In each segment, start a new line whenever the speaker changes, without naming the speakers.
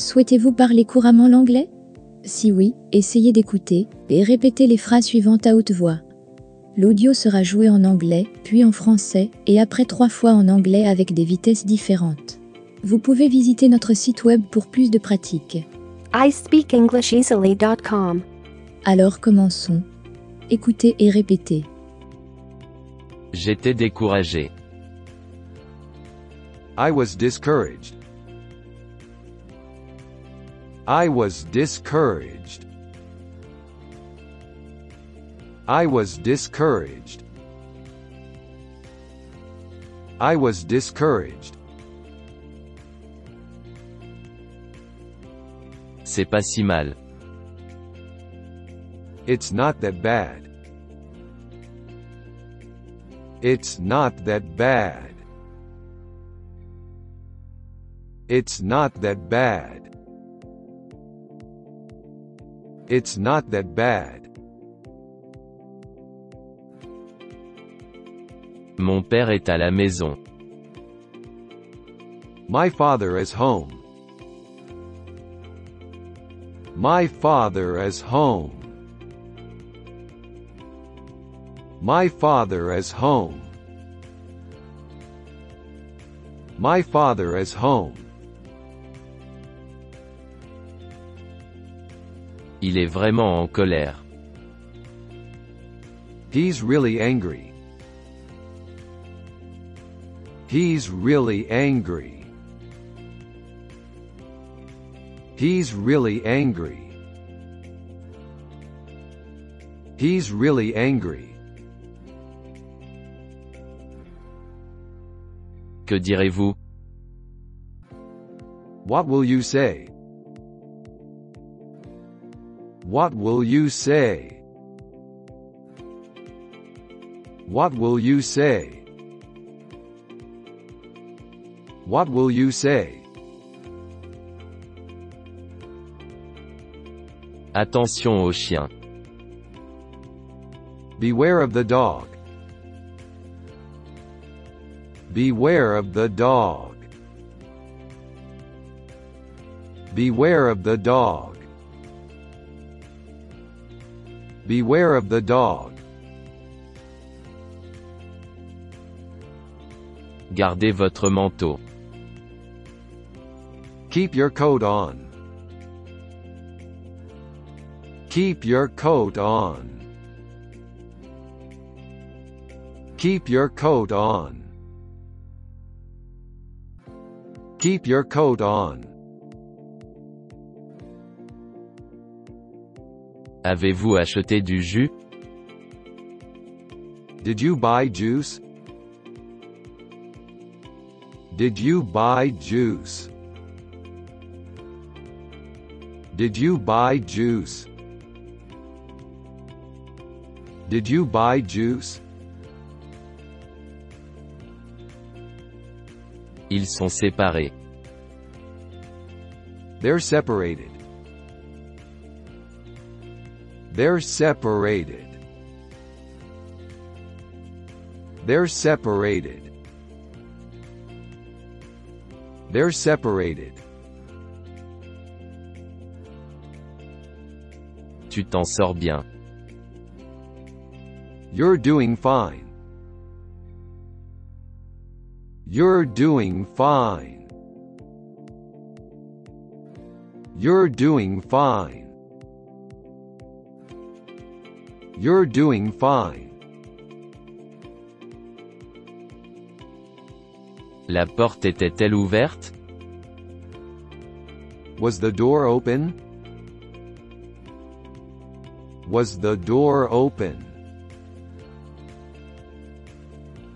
Souhaitez-vous parler couramment l'anglais? Si oui, essayez d'écouter et répétez les phrases suivantes à haute voix. L'audio sera joué en anglais, puis en français, et après trois fois en anglais avec des vitesses différentes. Vous pouvez visiter notre site web pour plus de pratiques.
iSpeakEnglishEasily.com.
Alors commençons. Écoutez et répétez.
J'étais découragé.
I was discouraged. I was discouraged. I was discouraged. I was discouraged.
C'est pas si mal.
It's not that bad. It's not that bad. It's not that bad. It's not that bad.
Mon père est à la maison.
My father is home. My father is home. My father is home. My father is home.
Il est vraiment en colère.
He's really angry. He's really angry. He's really angry. He's really angry.
Que direz-vous
What will you say? What will you say? What will you say? What will you say?
Attention au chien.
Beware of the dog. Beware of the dog. Beware of the dog. Beware of the dog.
Gardez votre manteau.
Keep your coat on. Keep your coat on. Keep your coat on. Keep your coat on.
Avez-vous acheté du jus?
Did you buy juice? Did you buy juice? Did you buy juice? Did you buy juice?
Ils sont séparés.
They're separated. They're separated. They're separated. They're separated.
Tu t'en sors bien.
You're doing fine. You're doing fine. You're doing fine. You're doing fine.
La porte était-elle ouverte
Was the door open? Was the door open?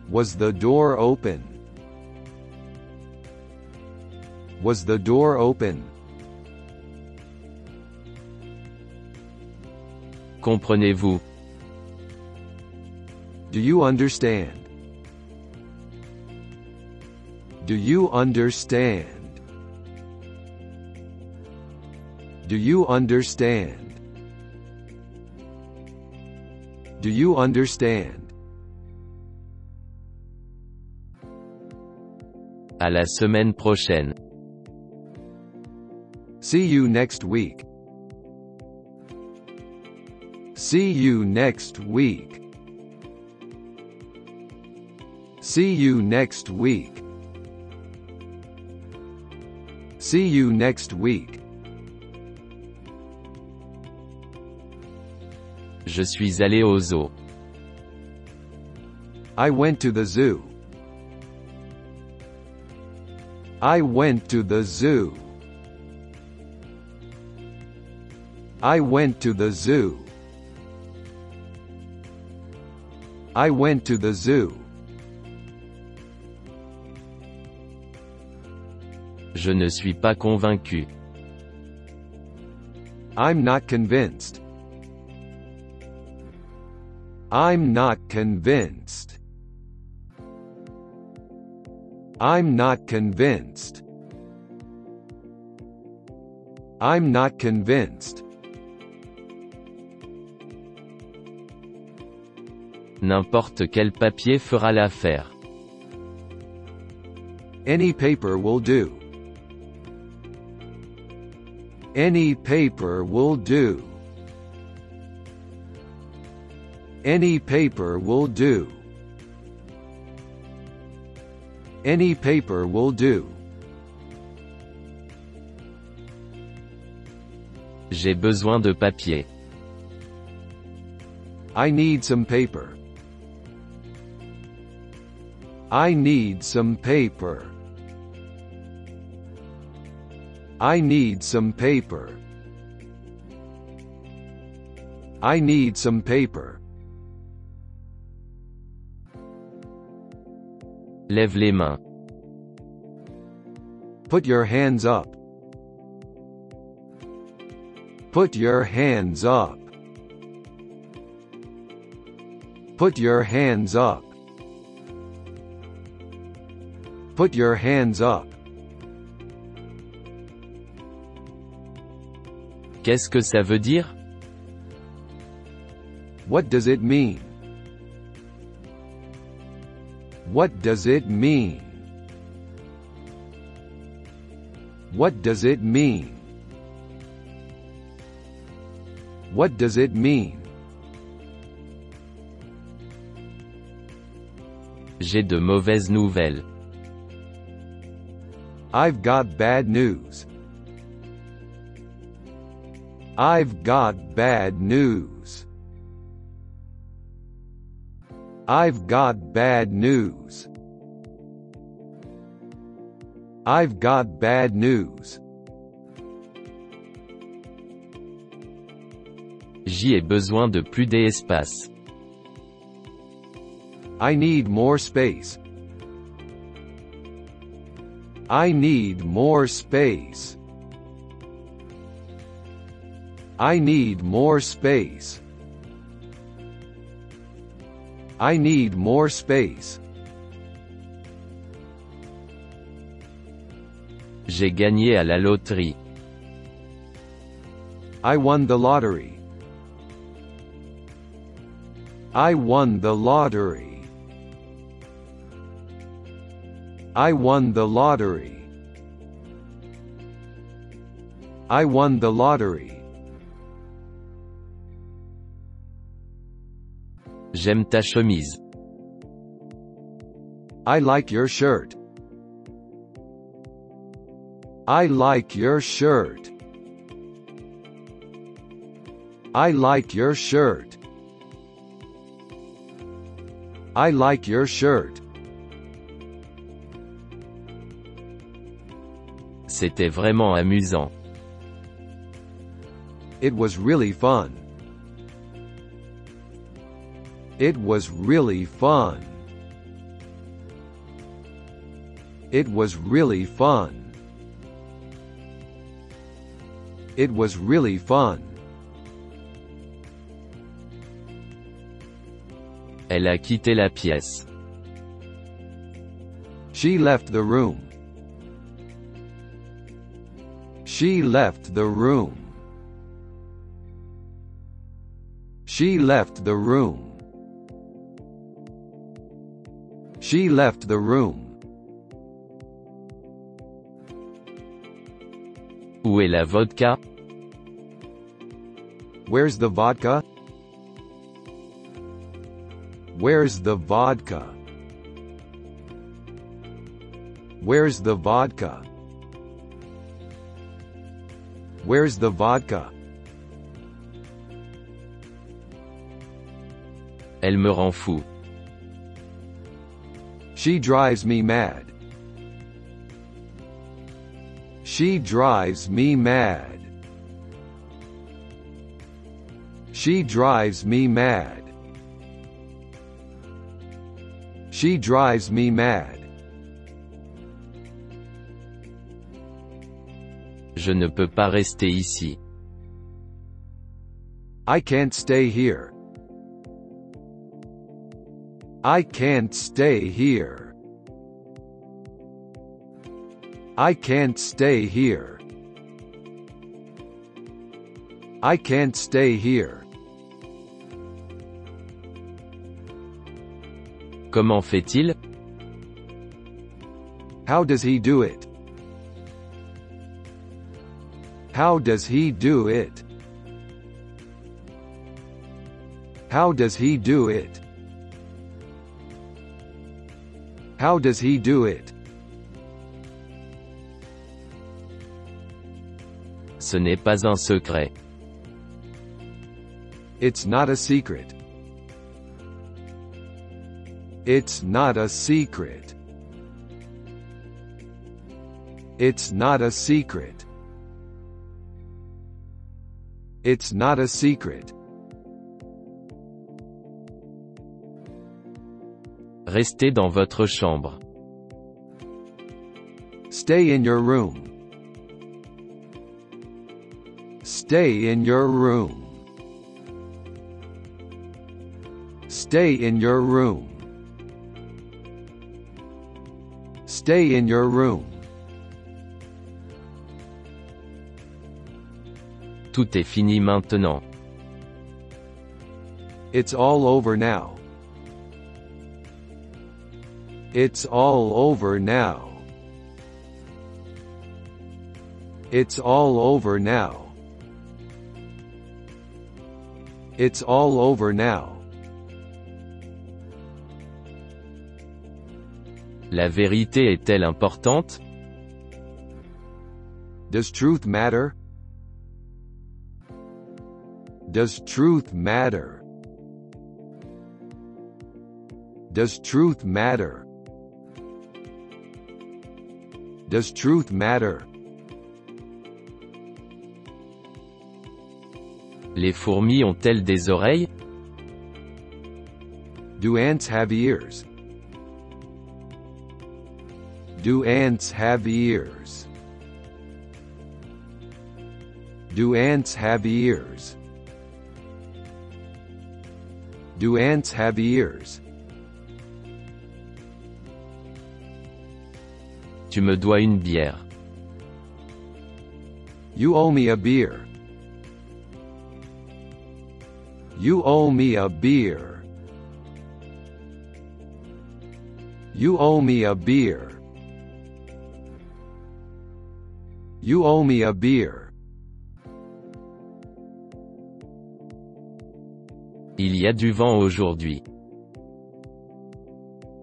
Was the door open? Was the door open?
Comprenez-vous
Do you understand? Do you understand? Do you understand? Do you understand?
À la semaine prochaine.
See you next week. See you next week. See you next week. See you next week.
Je suis allé au zoo.
I went to the zoo. I went to the zoo. I went to the zoo. I went to the zoo.
Je ne suis pas convaincu.
I'm not convinced. I'm not convinced. I'm not convinced. I'm not convinced.
N'importe quel papier fera l'affaire.
Any paper will do. Any paper will do. Any paper will do. Any paper will do.
J'ai besoin de papier.
I need some paper. I need some paper. I need some paper. I need some paper.
Lève les mains.
Put your hands up. Put your hands up. Put your hands up. Put your hands up.
Qu'est-ce que ça veut dire
What does it mean? What does it mean? What does it mean? What does it mean?
J'ai de mauvaises nouvelles.
I've got bad news. I've got bad news. I've got bad news. I've got bad news.
J'y ai besoin de plus d'espace.
I need more space. I need more space. I need more space. I need more space.
J'ai gagné à la loterie.
I won the lottery. I won the lottery. I won the lottery. I won the lottery.
J'aime ta chemise.
I like your shirt. I like your shirt. I like your shirt. I like your shirt.
C'était vraiment amusant.
It was really fun. It was really fun. It was really fun. It was really fun.
Elle a quitté la pièce.
She left the room. She left the room. She left the room. She left the room.
Où est la vodka
Where's the vodka? Where's the vodka? Where's the vodka? Where's the vodka?
Elle me rend fou.
She drives me mad. She drives me mad. She drives me mad. She drives me mad.
Je ne peux pas rester ici.
I can't stay here. I can't stay here. I can't stay here. I can't stay here.
Comment fait-il
How does he do it? How does he do it? How does he do it? How does he do it?
Ce n'est pas un secret.
It's not a secret. It's not a secret. It's not a secret. It's not a secret.
Restez dans votre chambre.
Stay in your room. Stay in your room. Stay in your room. Stay in your room.
Tout est fini maintenant.
It's all over now. It's all over now. It's all over now. It's all over now.
La vérité est-elle importante
Does truth matter? Does truth matter? Does truth matter? Does truth matter?
Les fourmis ont-elles des oreilles
Do ants have ears? Do ants have ears? Do ants have ears? Do ants have ears?
Tu me dois une bière.
You owe me a beer. You owe me a beer. You owe me a beer. You owe me a beer.
Il y a du vent aujourd'hui.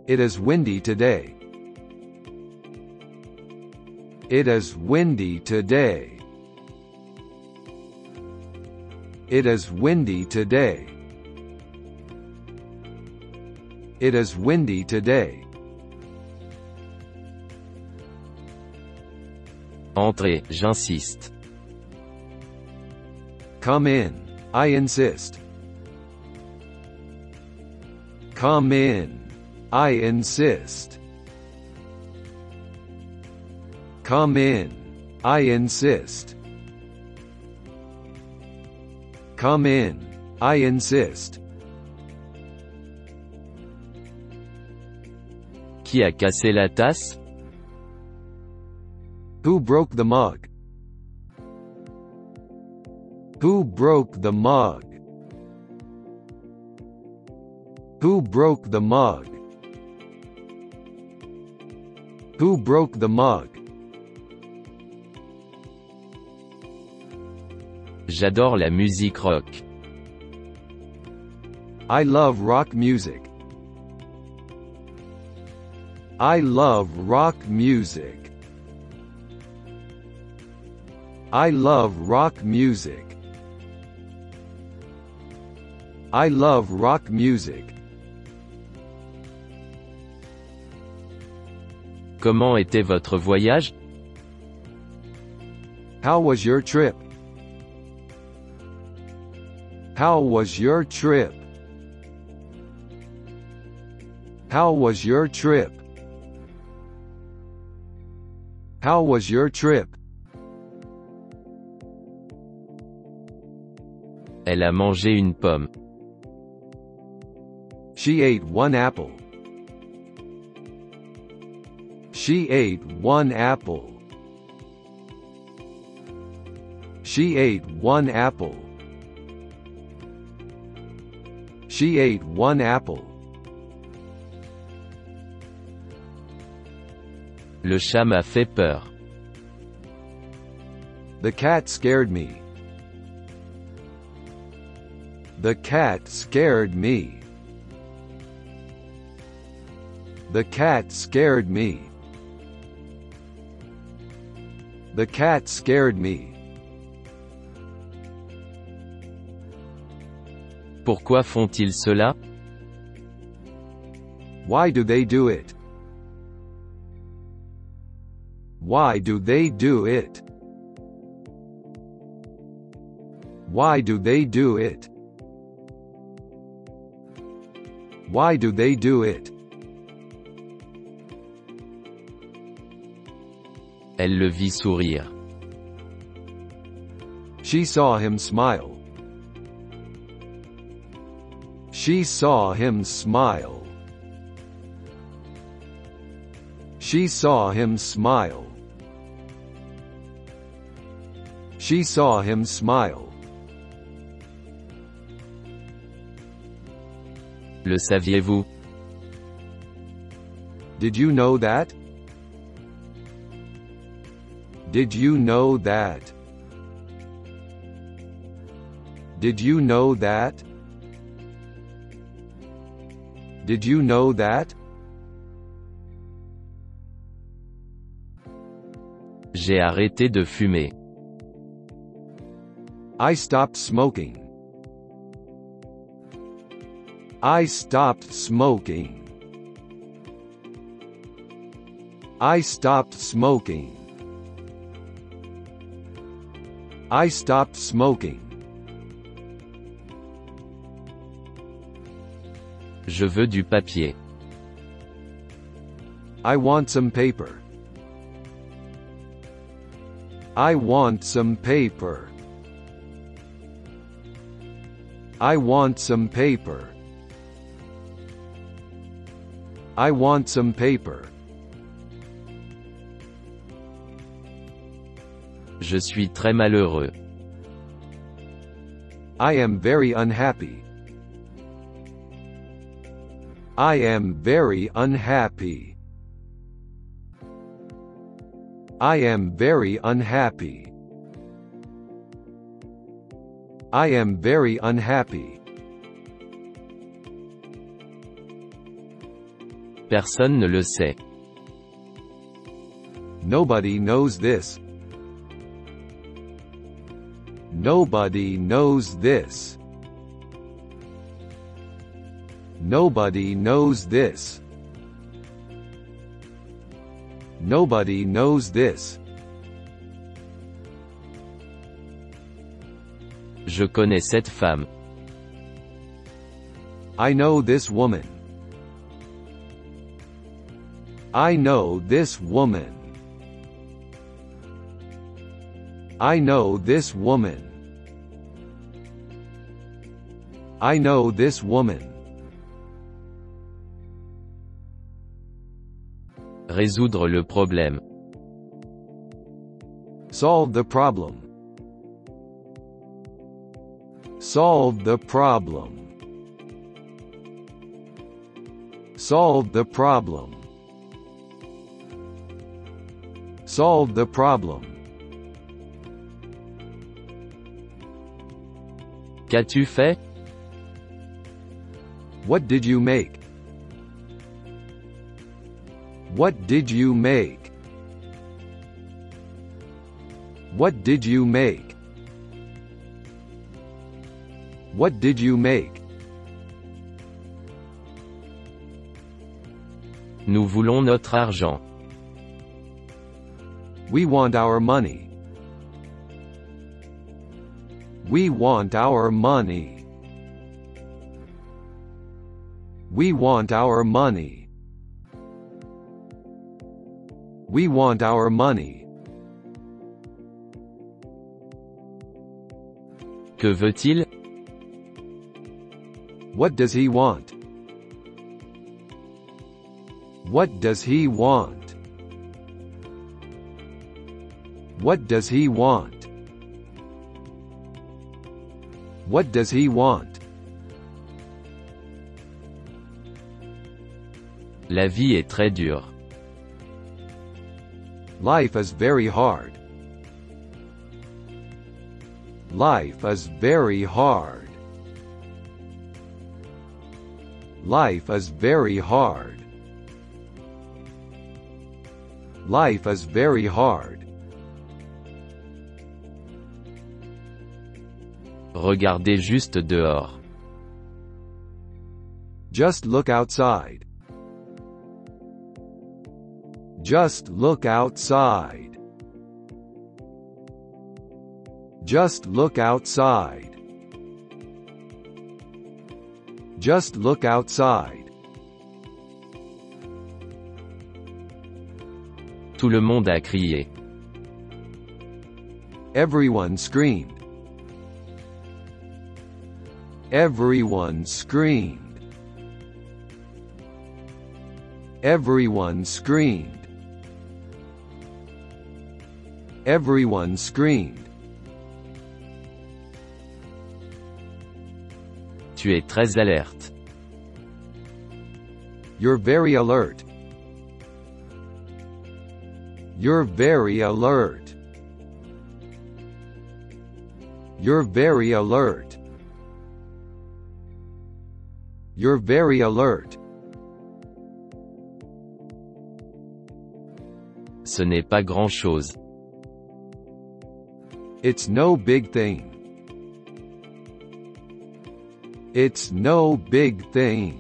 It is windy today. It is windy today. It is windy today. It is windy today.
Entrez, j'insiste.
Come in. I insist. Come in. I insist. Come in. I insist. Come in. I insist.
Qui a cassé la tasse
Who broke the mug? Who broke the mug? Who broke the mug? Who broke the mug?
J'adore la musique rock.
I love rock music. I love rock music. I love rock music. I love rock music.
Comment était votre voyage?
How was your trip? How was your trip? How was your trip? How was your trip?
Elle a mangé une pomme.
She ate one apple. She ate one apple. She ate one apple. She ate one apple.
Le chat m'a fait peur.
The cat scared me. The cat scared me. The cat scared me. The cat scared me.
Pourquoi font-ils cela?
Why do they do it? Why do they do it? Why do they do it? Why do they do it?
Elle le vit sourire.
She saw him smile. She saw him smile. She saw him smile. She saw him smile.
Le saviez-vous
Did you know that? Did you know that? Did you know that? Did you know that?
J'ai arrêté de fumer.
I stopped smoking. I stopped smoking. I stopped smoking. I stopped smoking.
Je veux du papier.
I want some paper. I want some paper. I want some paper. I want some paper.
Je suis très malheureux.
I am very unhappy. I am very unhappy. I am very unhappy. I am very unhappy.
Personne ne le sait.
Nobody knows this. Nobody knows this. Nobody knows this. Nobody knows this.
Je connais cette femme.
I know this woman. I know this woman. I know this woman. I know this woman.
Résoudre le problème.
Solve the problem. Solve the problem. Solve the problem. Solve the problem.
Qu'as-tu fait?
What did you make? What did you make? What did you make? What did you make?
Nous voulons notre argent.
We want our money. We want our money. We want our money. We want our money.
Que veut-il
What does he want? What does he want? What does he want? What does he want?
La vie est très dure.
Life is very hard. Life is very hard. Life is very hard. Life is very hard.
Regardez juste dehors.
Just look outside. Just look outside. Just look outside. Just look outside.
Tout le monde a crié.
Everyone screamed. Everyone screamed. Everyone screamed. Everyone screamed.
Tu es très alerte.
You're very alert. You're very alert. You're very alert. You're very alert.
Ce n'est pas grand-chose.
It's no big thing. It's no big thing.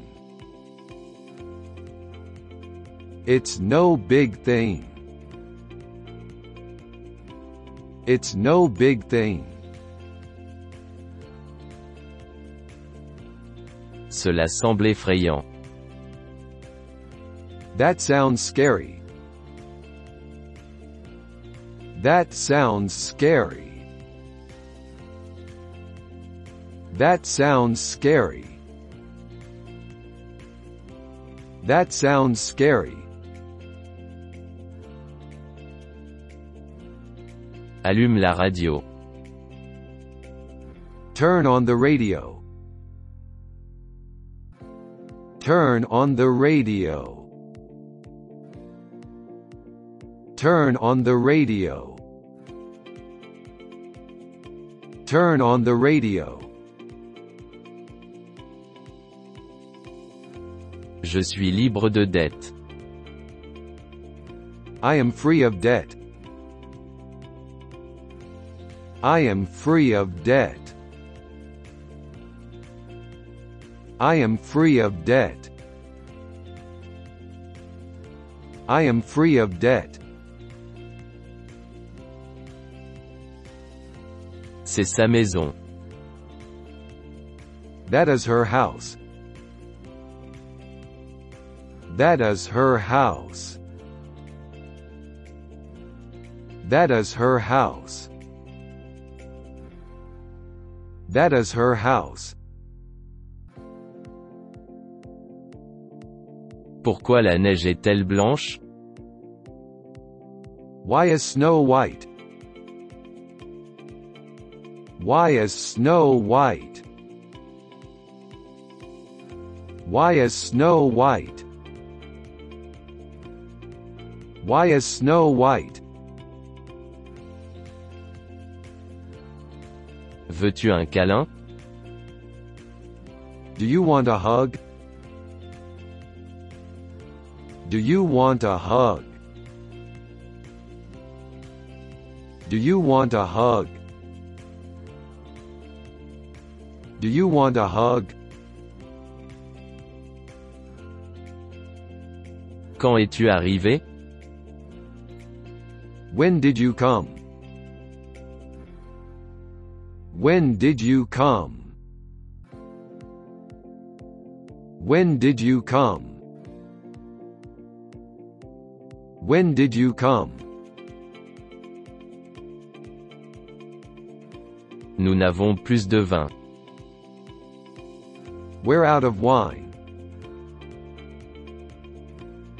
It's no big thing. It's no big thing.
Cela semble effrayant.
That sounds scary. That sounds scary. That sounds scary. That sounds scary.
Allume la radio.
Turn on the radio. Turn on the radio. Turn on the radio. Turn on the radio.
Je suis libre de dette.
I am free of debt. I am free of debt. I am free of debt. I am free of debt.
C'est sa maison.
That is her house. That is her house. That is her house. That is her house.
Pourquoi la neige est-elle blanche
Why is snow white? Why is snow white? Why is snow white? Why is snow white?
Veux-tu un câlin
Do you want a hug? Do you want a hug? Do you want a hug? Do you want a hug?
Quand es-tu arrivé
When did you come? When did you come? When did you come? When did you come?
Nous n'avons plus de vin.
We're out of wine.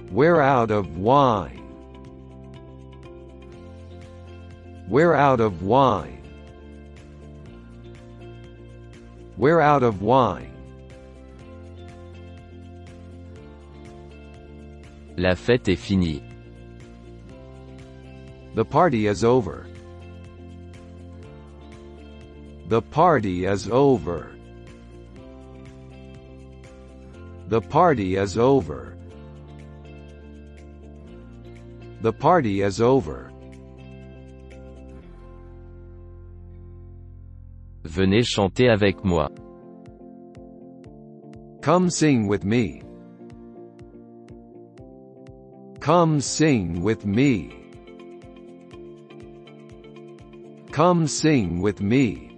We're out of wine. We're out of wine. We're out of wine.
La fête est finie.
The party is over. The party is over. The party is over. The party is over.
Venez chanter avec moi.
Come sing with me. Come sing with me. Come sing with me.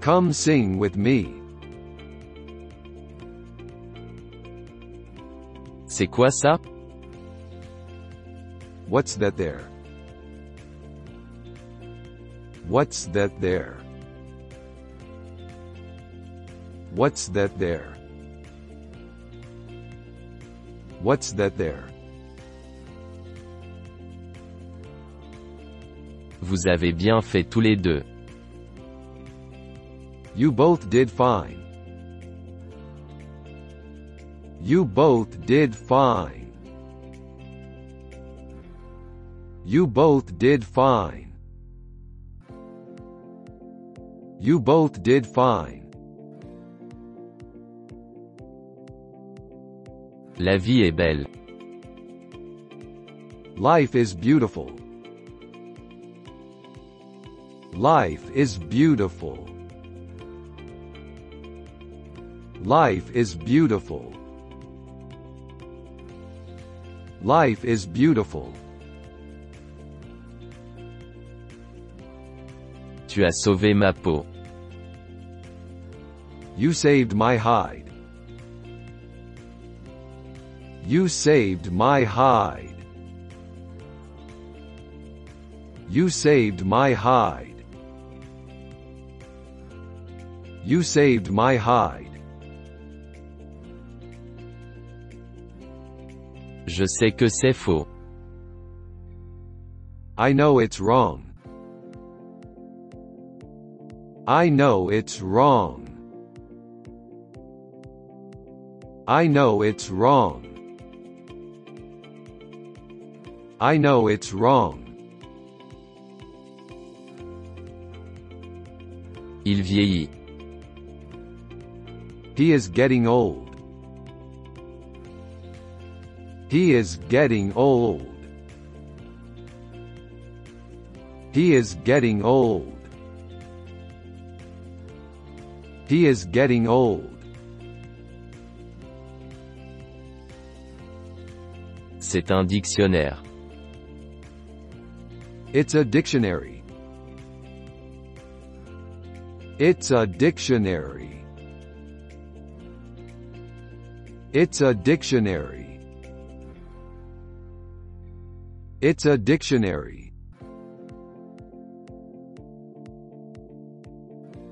Come sing with me.
C'est quoi ça
What's that there? What's that there? What's that there? What's that there?
Vous avez bien fait tous les deux.
You both did fine. You both did fine. You both did fine. You both did fine.
La vie est belle.
Life is beautiful. Life is beautiful. Life is beautiful. Life is beautiful.
Tu as sauvé ma peau.
You saved my hide. You saved my hide. You saved my hide. You saved my hide.
Je sais que c'est faux.
I know it's wrong. I know it's wrong. I know it's wrong. I know it's wrong.
Il vieillit.
He is getting old. He is getting old. He is getting old. He is getting old.
C'est un dictionnaire.
It's a dictionary. It's a dictionary. It's a dictionary. It's a dictionary.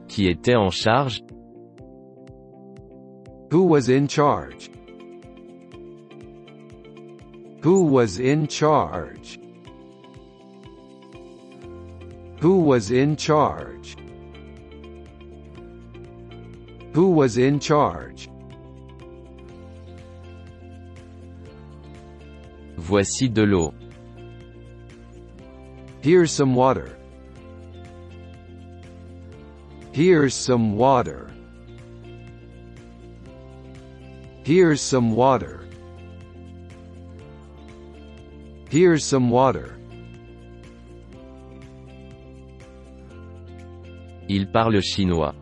Qui était en charge
Who was in charge? Who was in charge? Who was in charge? Who was in charge?
Voici de l'eau.
Here's some water. Here's some water. Here's some water. Here's some water.
Il parle chinois.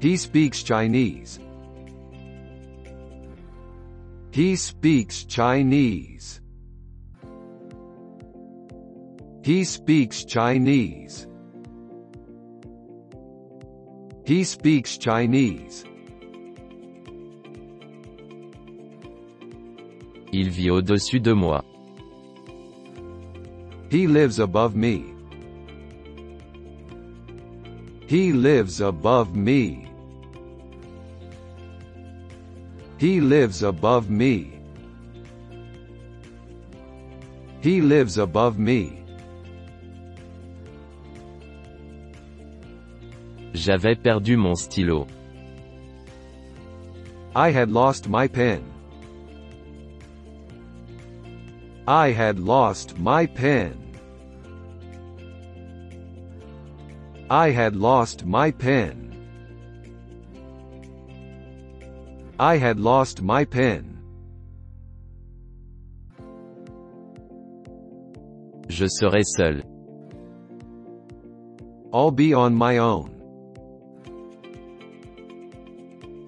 He speaks Chinese. He speaks Chinese. He speaks Chinese. He speaks Chinese.
Il vit au-dessus de moi.
He lives above me. He lives above me. He lives above me. He lives above me.
J'avais perdu mon stylo.
I had lost my pen. I had lost my pen. I had lost my pen. I had lost my pen.
Je serai seul.
I'll be on my own.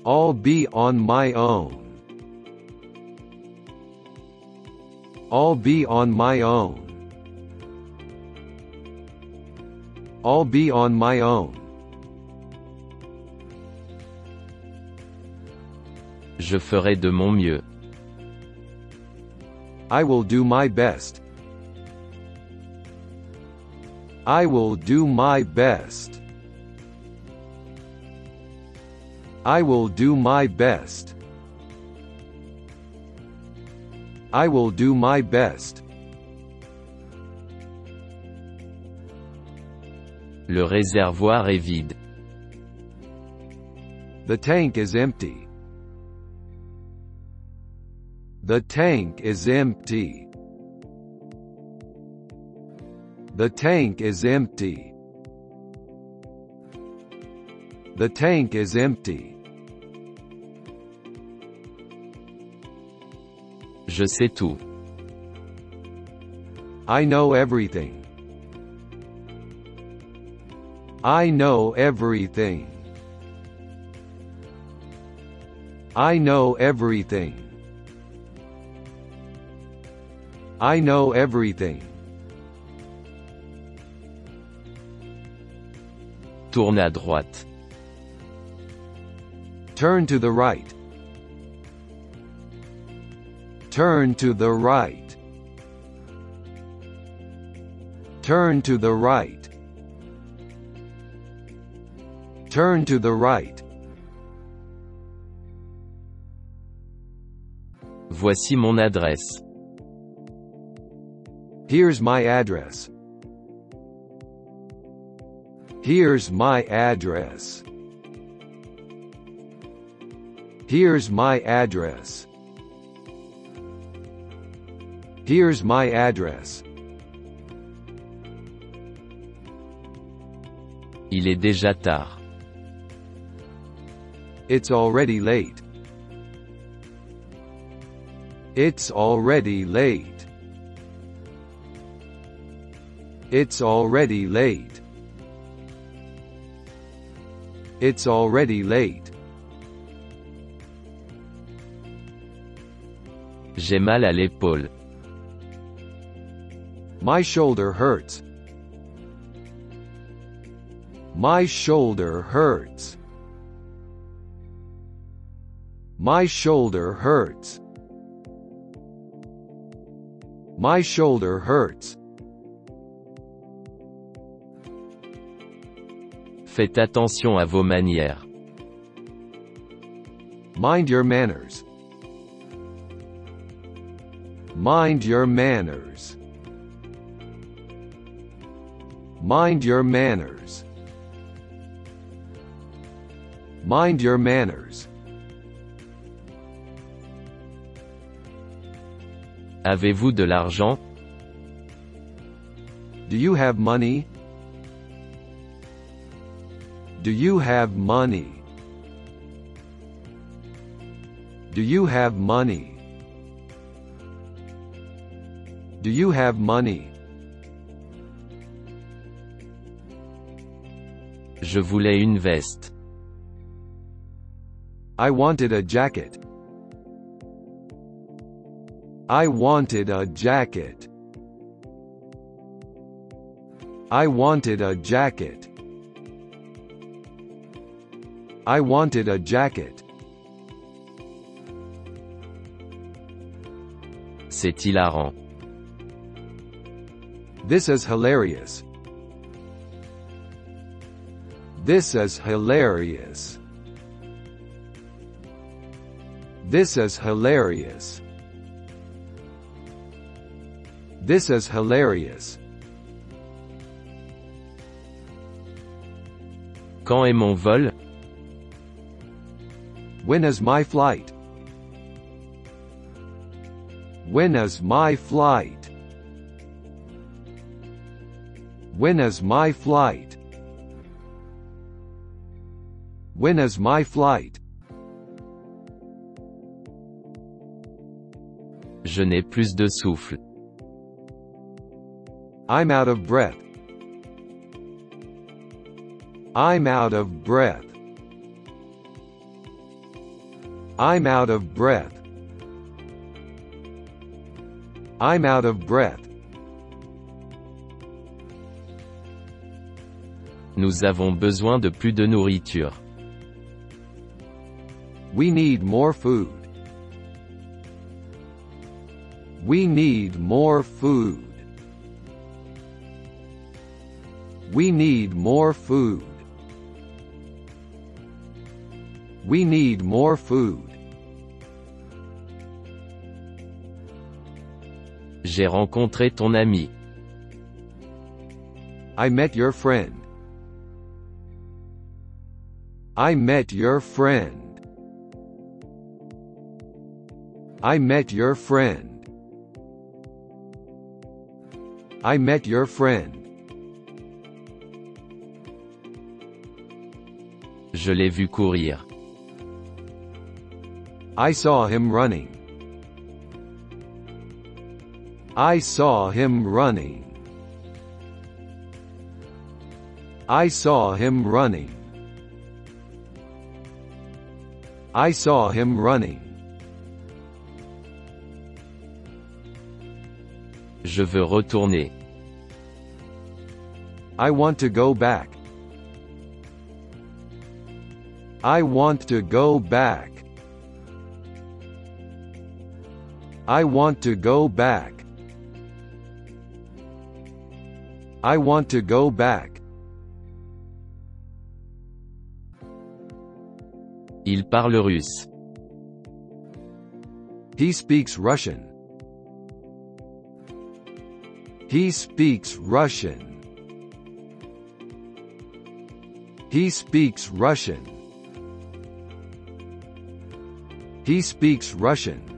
I'll be on my own. I'll be on my own. I'll be on my own.
Je ferai de mon mieux.
I will do my best. I will do my best. I will do my best. I will do my best.
Le réservoir est vide.
The tank is empty. The tank is empty. The tank is empty. The tank is empty.
Je sais tout.
I know everything. I know everything. I know everything. I know everything.
Tourne à droite.
Turn to the right. Turn to the right. Turn to the right. Turn to the right.
Voici mon adresse.
Here's my address. Here's my address. Here's my address. Here's my address.
Il est déjà tard.
It's already late. It's already late. It's already late. It's already late.
J'ai mal à l'épaule.
My shoulder hurts. My shoulder hurts. My shoulder hurts. My shoulder hurts.
Faites attention à vos manières.
Mind your manners. Mind your manners. Mind your manners. Mind your manners.
Avez-vous de l'argent
Do you have money? Do you have money? Do you have money? Do you have money?
Je voulais une veste.
I wanted a jacket. I wanted a jacket. I wanted a jacket. I wanted a jacket.
C'est hilarant.
This is hilarious. This is hilarious. This is hilarious. This is hilarious.
Quand est mon vol
When is my flight? When is my flight? When is my flight? When is my flight?
Je n'ai plus de souffle.
I'm out of breath. I'm out of breath. I'm out of breath. I'm out of breath.
Nous avons besoin de plus de nourriture.
We need more food. We need more food. We need more food. We need more food.
J'ai rencontré ton ami.
I met your friend. I met your friend. I met your friend. I met your friend.
Je l'ai vu courir.
I saw him running. I saw him running. I saw him running. I saw him running.
Je veux retourner.
I want to go back. I want to go back. I want to go back. I want to go back.
Il parle russe.
He speaks Russian. He speaks Russian. He speaks Russian. He speaks Russian.